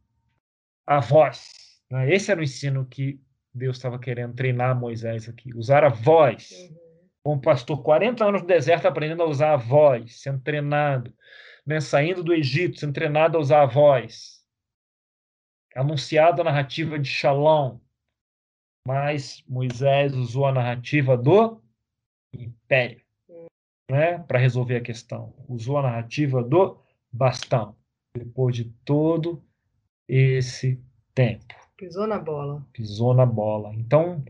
a voz. Né? Esse era o ensino que Deus estava querendo treinar Moisés aqui, usar a voz. Uhum. Como pastor, 40 anos no deserto aprendendo a usar a voz, sendo treinado, né? saindo do Egito, sendo treinado a usar a voz. Anunciado a narrativa de Shalom, mas Moisés usou a narrativa do império né, para resolver a questão. Usou a narrativa do bastão, depois de todo esse tempo. Pisou na bola. Pisou na bola. Então,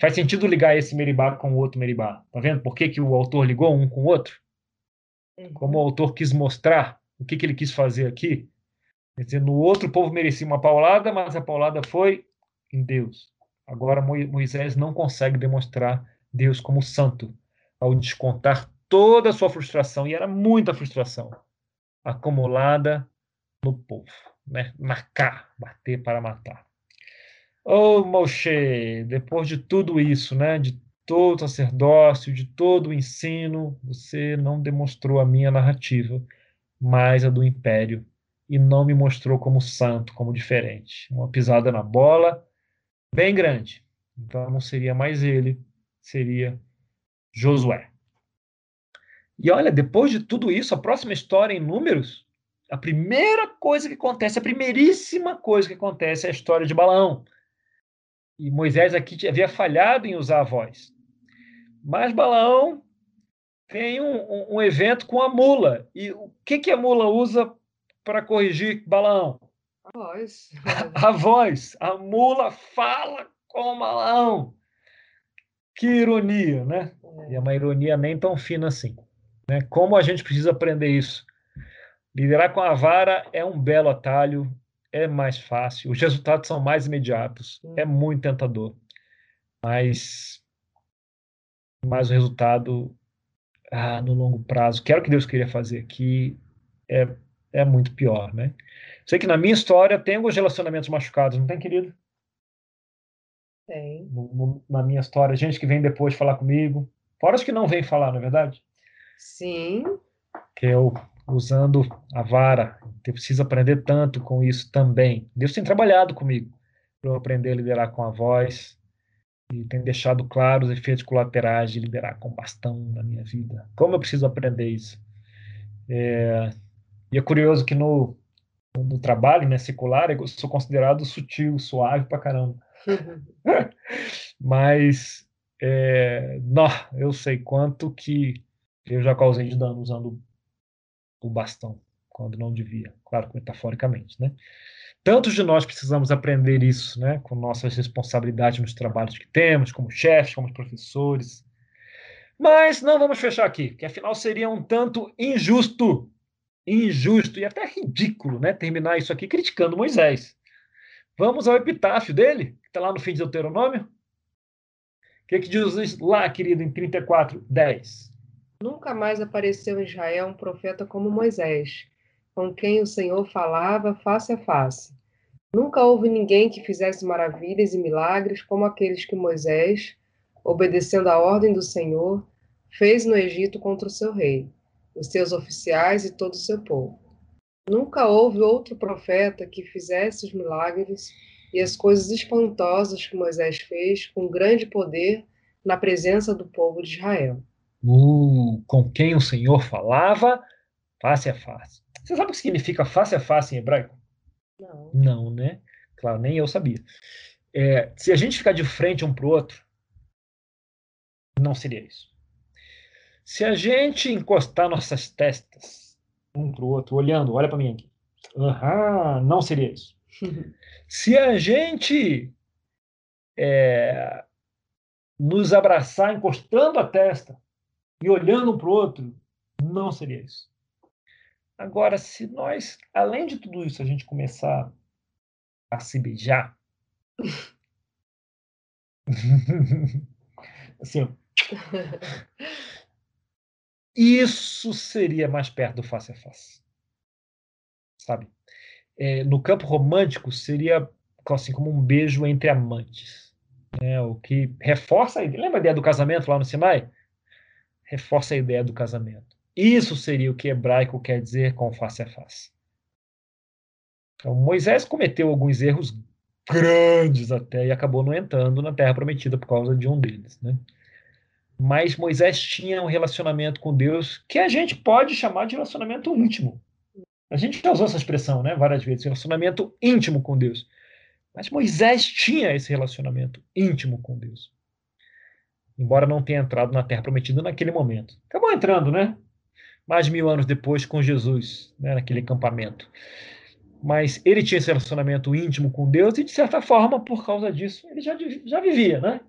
faz sentido ligar esse Meribá com o outro Meribá. Tá vendo por que, que o autor ligou um com o outro? Uhum. Como o autor quis mostrar o que, que ele quis fazer aqui. Quer dizer, no outro o povo merecia uma paulada, mas a paulada foi em Deus. Agora Moisés não consegue demonstrar Deus como santo ao descontar toda a sua frustração, e era muita frustração acumulada no povo, né? Marcar, bater para matar. Oh, Moshe, depois de tudo isso, né, de todo o sacerdócio, de todo o ensino, você não demonstrou a minha narrativa, mas a do império, e não me mostrou como santo, como diferente. Uma pisada na bola bem grande. Então não seria mais ele, seria Josué. E olha, depois de tudo isso, a próxima história em números, a primeira coisa que acontece, a primeiríssima coisa que acontece é a história de Balaão. E Moisés aqui havia falhado em usar a voz. Mas Balaão tem um, um, um evento com a mula. E o que, que a mula usa para corrigir Balaão? A voz. A, voz. A mula fala com o Balaão. Que ironia, né? É. E é uma ironia nem tão fina assim. Né? Como a gente precisa aprender isso? Liderar com a vara é um belo atalho, é mais fácil, os resultados são mais imediatos, é muito tentador, mas, mas o resultado ah, no longo prazo, que era o que Deus queria fazer aqui, é, é muito pior, né? Sei que na minha história tem alguns relacionamentos machucados, não tem, querido? Tem. No, no, na minha história, gente que vem depois falar comigo, fora os que não vêm falar, não é verdade? Sim. Que eu usando a vara. Eu preciso aprender tanto com isso também. Deus tem trabalhado comigo para eu aprender a liderar com a voz e tem deixado claro os efeitos colaterais de liderar com bastão na minha vida. Como eu preciso aprender isso? É, e é curioso que no, no trabalho né, secular eu sou considerado sutil, suave pra caramba. Mas é, não, eu sei quanto que eu já causei de dano usando o bastão, quando não devia, claro, metaforicamente, né? Tantos de nós precisamos aprender isso, né, com nossas responsabilidades nos trabalhos que temos, como chefes, como professores. Mas não vamos fechar aqui, que afinal seria um tanto injusto, injusto e até ridículo, né? Terminar isso aqui criticando Moisés. Vamos ao epitáfio dele, que está lá no fim de Deuteronômio. O que, que diz lá, querido, em 34, 10? Nunca mais apareceu em Israel um profeta como Moisés, com quem o Senhor falava face a face. Nunca houve ninguém que fizesse maravilhas e milagres como aqueles que Moisés, obedecendo à ordem do Senhor, fez no Egito contra o seu rei, os seus oficiais e todo o seu povo. Nunca houve outro profeta que fizesse os milagres e as coisas espantosas que Moisés fez com grande poder na presença do povo de Israel. Uh, com quem o Senhor falava face a face. Você sabe o que significa face a face em hebraico? Não. Não, né? Claro, nem eu sabia. É, se a gente ficar de frente um para o outro, não seria isso. Se a gente encostar nossas testas um para o outro, olhando, olha para mim aqui, uhum, não seria isso. Se a gente é, nos abraçar encostando a testa e olhando um para o outro, não seria isso. Agora, se nós, além de tudo isso, a gente começar a se beijar, assim, isso seria mais perto do face a face, sabe? É, no campo romântico seria assim como um beijo entre amantes, né? O que reforça. Lembra a ideia do casamento lá no Sinai? Reforça a ideia do casamento. Isso seria o que hebraico quer dizer com face a face. Então, Moisés cometeu alguns erros grandes até e acabou não entrando na Terra Prometida por causa de um deles, né? Mas Moisés tinha um relacionamento com Deus que a gente pode chamar de relacionamento íntimo. A gente já usou essa expressão, né, várias vezes, relacionamento íntimo com Deus. Mas Moisés tinha esse relacionamento íntimo com Deus. Embora não tenha entrado na Terra Prometida naquele momento. Acabou entrando, né? mais de mil anos depois com Jesus, né, naquele acampamento. Mas ele tinha esse relacionamento íntimo com Deus e, de certa forma, por causa disso, ele já, já vivia, né?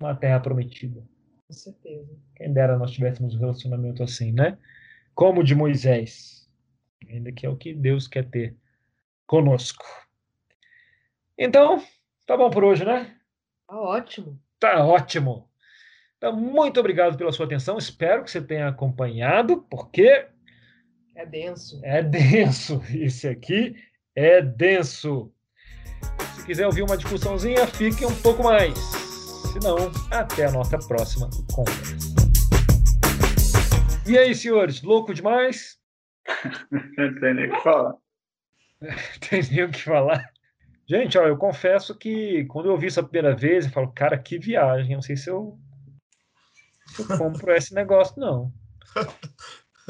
Uma terra prometida. Com certeza. Quem dera nós tivéssemos um relacionamento assim, né? Como o de Moisés. Ainda que é o que Deus quer ter conosco. Então, tá bom por hoje, né? Tá ótimo. Tá ótimo. Então, muito obrigado pela sua atenção. Espero que você tenha acompanhado, porque. É denso. É denso. Esse aqui é denso. Se quiser ouvir uma discussãozinha, fique um pouco mais. Se não, até a nossa próxima conversa. E aí, senhores, louco demais? Não tem nem o que falar. tem nem o que falar. Gente, ó, eu confesso que quando eu ouvi isso a primeira vez, eu falo, cara, que viagem. Não sei se eu eu compro esse negócio, não.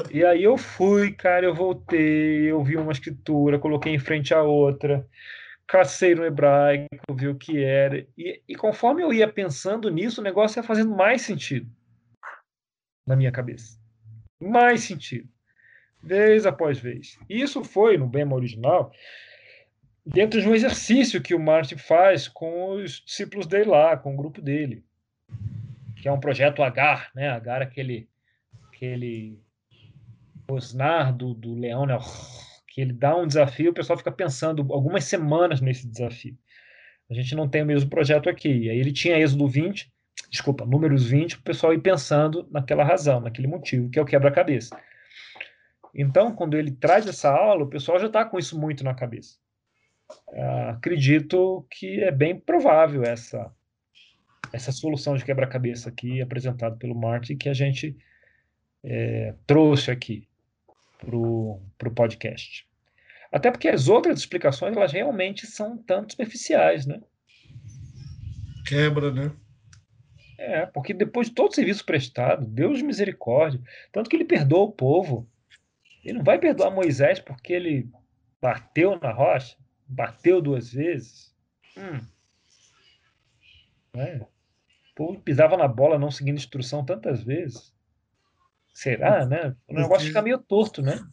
E aí eu fui, cara, eu voltei, eu vi uma escritura, coloquei em frente à outra, cacei no hebraico, vi o que era. E, e conforme eu ia pensando nisso, o negócio ia fazendo mais sentido na minha cabeça. Mais sentido. Vez após vez. E isso foi, no Bema original, dentro de um exercício que o Martin faz com os discípulos dele lá, com o grupo dele que é um projeto Agar, né? Agar, aquele, aquele Osnar do, do Leão, né? Que ele dá um desafio, o pessoal fica pensando algumas semanas nesse desafio. A gente não tem o mesmo projeto aqui. E aí ele tinha Êxodo 20, desculpa, números 20, o pessoal ir pensando naquela razão, naquele motivo, que é o quebra-cabeça. Então, quando ele traz essa aula, o pessoal já está com isso muito na cabeça. Uh, acredito que é bem provável essa essa solução de quebra-cabeça aqui apresentada pelo Martin que a gente é, trouxe aqui para o podcast. Até porque as outras explicações elas realmente são tanto superficiais, né? Quebra, né? É, porque depois de todo o serviço prestado, Deus de misericórdia, tanto que ele perdoa o povo. Ele não vai perdoar Moisés porque ele bateu na rocha, bateu duas vezes. Hum. É povo pisava na bola não seguindo instrução tantas vezes. Será, né? O negócio fica meio torto, né?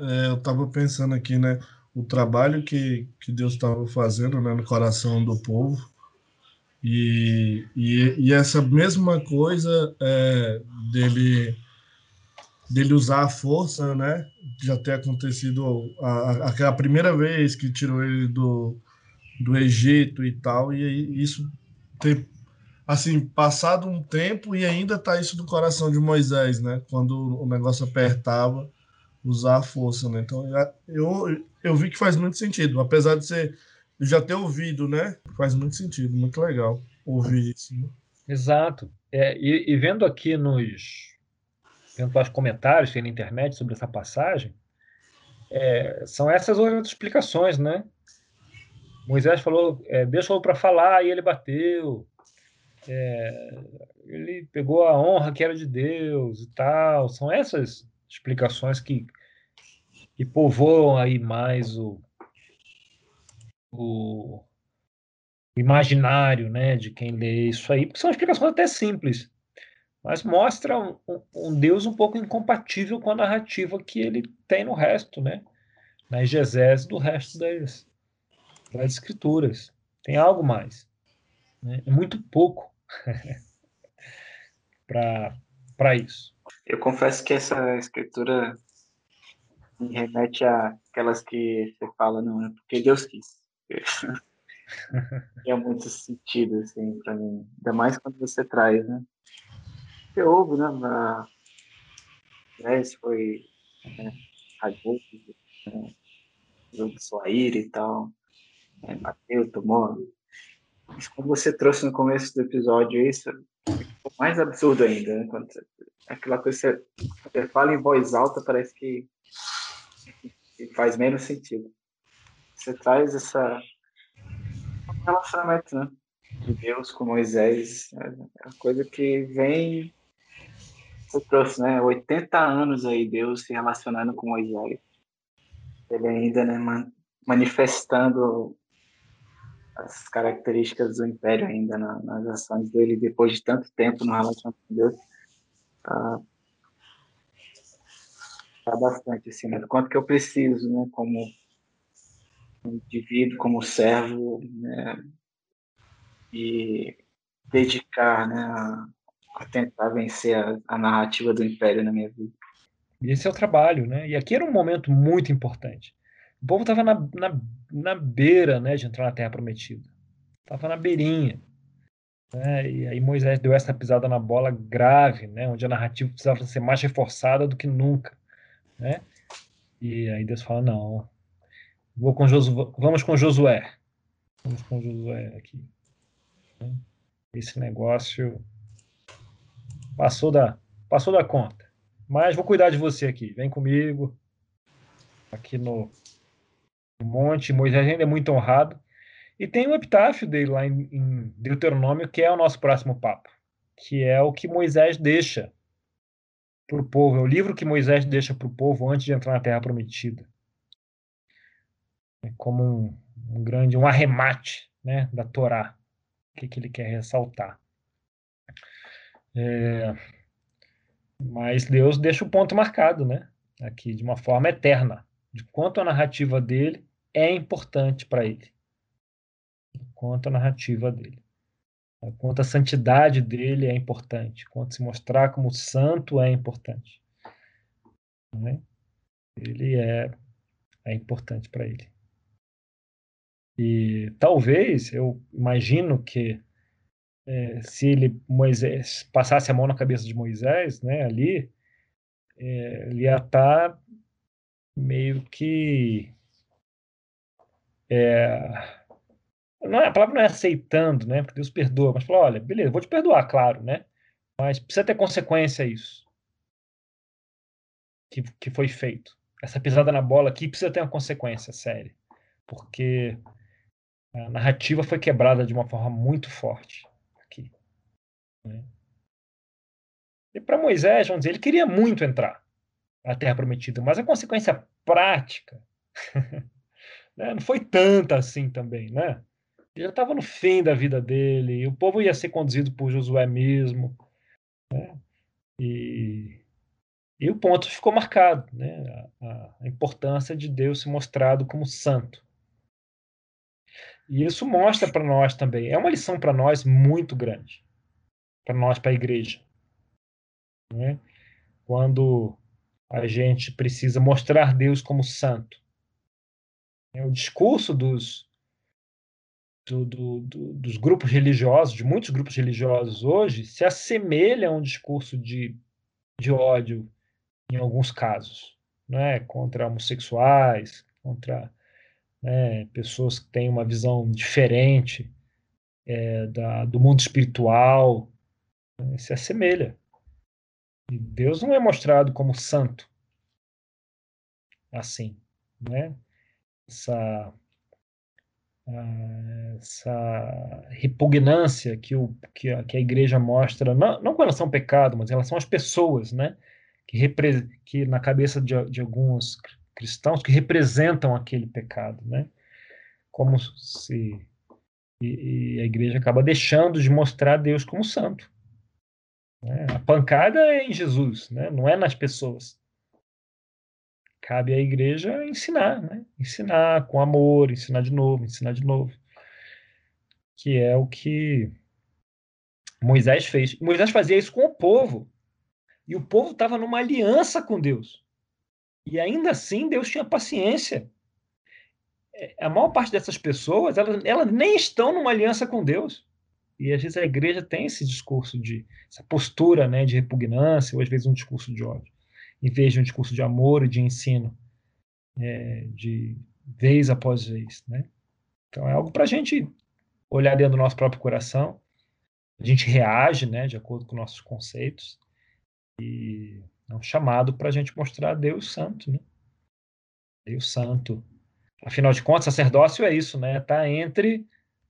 É, eu estava pensando aqui, né? O trabalho que, que Deus estava fazendo né, no coração do povo. E, e, e essa mesma coisa é, dele, dele usar a força, né? Já ter acontecido a, aquela primeira vez que tirou ele do, do Egito e tal, e isso ter assim passado um tempo e ainda tá isso do coração de Moisés, né? Quando o negócio apertava, usar a força, né? Então eu, eu vi que faz muito sentido, apesar de ser já ter ouvido, né? Faz muito sentido, muito legal ouvir isso. Né? Exato. É, e, e, vendo aqui nos os comentários que tem na internet sobre essa passagem, é, são essas outras explicações, né? Moisés falou, é, Deus falou para falar e ele bateu. É, ele pegou a honra que era de Deus e tal. São essas explicações que, que povoam aí mais o, o imaginário né, de quem lê isso aí, porque são explicações até simples, mas mostram um, um, Deus um pouco incompatível com a narrativa que ele tem no resto, né? na exegese do resto das, das escrituras. Tem algo mais. Né? É muito pouco para isso. Eu confesso que essa escritura me remete àquelas que você fala, não, é porque Deus quis. é muito sentido, assim, para mim. Ainda mais quando você traz, né? Você ouve, né? Na... Né, se foi né, Raimundo, né, jogo Soaíra e tal, né, bateu, tomou. Mas quando você trouxe no começo do episódio isso, ficou mais absurdo ainda, né? Quando você, aquela coisa que você, fala em voz alta, parece que, que faz menos sentido. Você traz essa relacionamento, né? De Deus com Moisés. É a coisa que vem. Você trouxe, né? 80 anos aí, Deus se relacionando com Moisés. Ele ainda, né, manifestando as características do império ainda na, nas ações dele depois de tanto tempo no relacionamento com Deus. Tá, tá bastante assim, né? quanto que eu preciso, né, como indivíduo, como servo, né, e dedicar né, a, a tentar vencer a, a, narrativa do império na minha vida. Esse é o trabalho, né? E aqui era um momento muito importante. O povo estava na, na, na beira né, de entrar na Terra Prometida. Estava na beirinha. Né? E aí Moisés deu essa pisada na bola grave, né? onde a narrativa precisava ser mais reforçada do que nunca. Né? E aí Deus fala, não, Vou com Josué, vamos com Josué. Vamos com Josué aqui. Esse negócio passou da, passou da conta. Mas vou cuidar de você aqui. Vem comigo. Aqui no, monte. Moisés ainda é muito honrado. E tem um epitáfio dele lá em, em Deuteronômio, que é o nosso próximo papo. Que é o que Moisés deixa para o povo. É o livro que Moisés deixa para o povo antes de entrar na Terra Prometida. É como um, um, grande um arremate né, da Torá, o que, que ele quer ressaltar. É, mas Deus deixa o ponto marcado, né? Aqui de uma forma eterna, de quanto a narrativa dele é importante para ele, quanto a narrativa dele, quanto a santidade dele é importante, quanto se mostrar como santo é importante. Né? Ele é, é importante para ele. E talvez, eu imagino que é, se ele Moisés passasse a mão na cabeça de Moisés, né, ali, é, ele ia estar tá meio que é, não é, a palavra não é aceitando, né? Porque Deus perdoa, mas fala, olha, beleza, vou te perdoar, claro, né? Mas precisa ter consequência isso que, que foi feito. Essa pisada na bola aqui precisa ter uma consequência séria, porque a narrativa foi quebrada de uma forma muito forte aqui. Né? E para Moisés, vamos dizer, ele queria muito entrar na Terra Prometida, mas a consequência prática né, não foi tanta assim também, né? Ele já estava no fim da vida dele, e o povo ia ser conduzido por Josué mesmo, né? E, e o ponto ficou marcado, né? A, a importância de Deus se mostrado como santo. E isso mostra para nós também, é uma lição para nós muito grande, para nós, para a igreja. Né? Quando a gente precisa mostrar Deus como santo. É, o discurso dos, do, do, do, dos grupos religiosos, de muitos grupos religiosos hoje, se assemelha a um discurso de, de ódio em alguns casos, né? contra homossexuais, contra né, pessoas que têm uma visão diferente é, da, do mundo espiritual, né, se assemelha. Deus não é mostrado como santo assim, né? Essa, essa repugnância que, o, que, a, que a igreja mostra, não, não com relação ao pecado, mas em relação às pessoas, né? Que, repre, que na cabeça de, de alguns cristãos que representam aquele pecado, né? Como se e, e a igreja acaba deixando de mostrar Deus como santo. Né? A pancada é em Jesus, né? não é nas pessoas. Cabe à igreja ensinar, né? ensinar com amor, ensinar de novo, ensinar de novo. Que é o que Moisés fez. Moisés fazia isso com o povo. E o povo estava numa aliança com Deus. E ainda assim, Deus tinha paciência. É, a maior parte dessas pessoas, elas, elas nem estão numa aliança com Deus. E às vezes a igreja tem esse discurso de, essa postura né, de repugnância, ou às vezes um discurso de ódio, em vez de um discurso de amor e de ensino, é, de vez após vez. Né? Então é algo para a gente olhar dentro do nosso próprio coração, a gente reage né, de acordo com nossos conceitos, e é um chamado para a gente mostrar Deus Santo. Né? Deus Santo. Afinal de contas, sacerdócio é isso, né? Está entre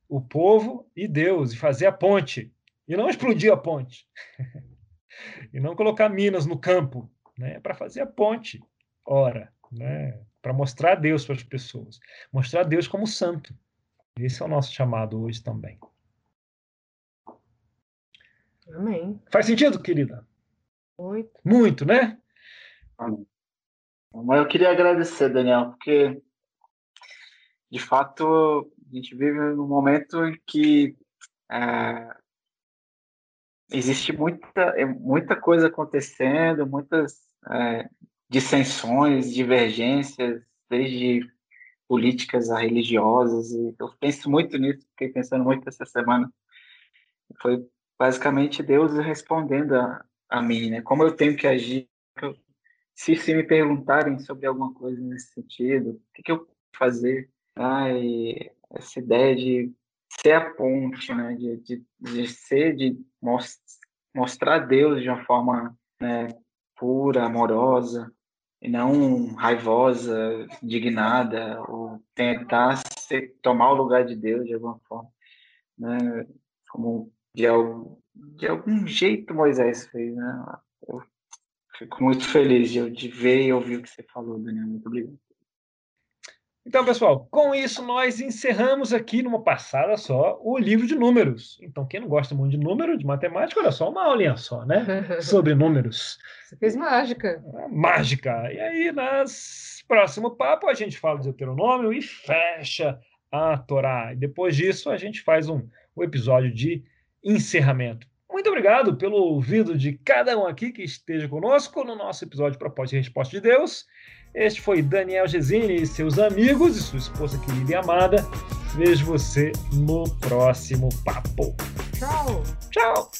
o povo e Deus e fazer a ponte e não explodir a ponte e não colocar minas no campo, né? Para fazer a ponte, ora, né? Para mostrar Deus para as pessoas, mostrar Deus como santo. Esse é o nosso chamado hoje também. Amém. Faz sentido, querida? Muito. Muito, né? Mas eu queria agradecer, Daniel, porque de fato a gente vive num momento em que é, existe muita, é, muita coisa acontecendo, muitas é, dissensões, divergências, desde políticas a religiosas. E eu penso muito nisso, fiquei pensando muito essa semana. Foi basicamente Deus respondendo a, a mim, né? Como eu tenho que agir? Se, se me perguntarem sobre alguma coisa nesse sentido, o que, que eu fazer? Ai, essa ideia de ser a ponte, né? de, de, de ser, de most, mostrar Deus de uma forma né, pura, amorosa, e não raivosa, indignada, ou tentar ser, tomar o lugar de Deus de alguma forma. Né? Como de, de algum jeito Moisés fez. Né? Eu fico muito feliz de, de ver e ouvir o que você falou, Daniel. Muito obrigado. Então, pessoal, com isso nós encerramos aqui numa passada só o livro de números. Então, quem não gosta muito de número, de matemática, olha só, uma aulinha só, né? Sobre números. Você fez mágica. É, mágica. E aí, nas próximo papo, a gente fala de Deuteronômio e fecha a Torá. E depois disso, a gente faz um, um episódio de encerramento. Muito obrigado pelo ouvido de cada um aqui que esteja conosco no nosso episódio Proposta e Resposta de Deus. Este foi Daniel Gesini e seus amigos e sua esposa querida e amada. Vejo você no próximo papo. Tchau. Tchau.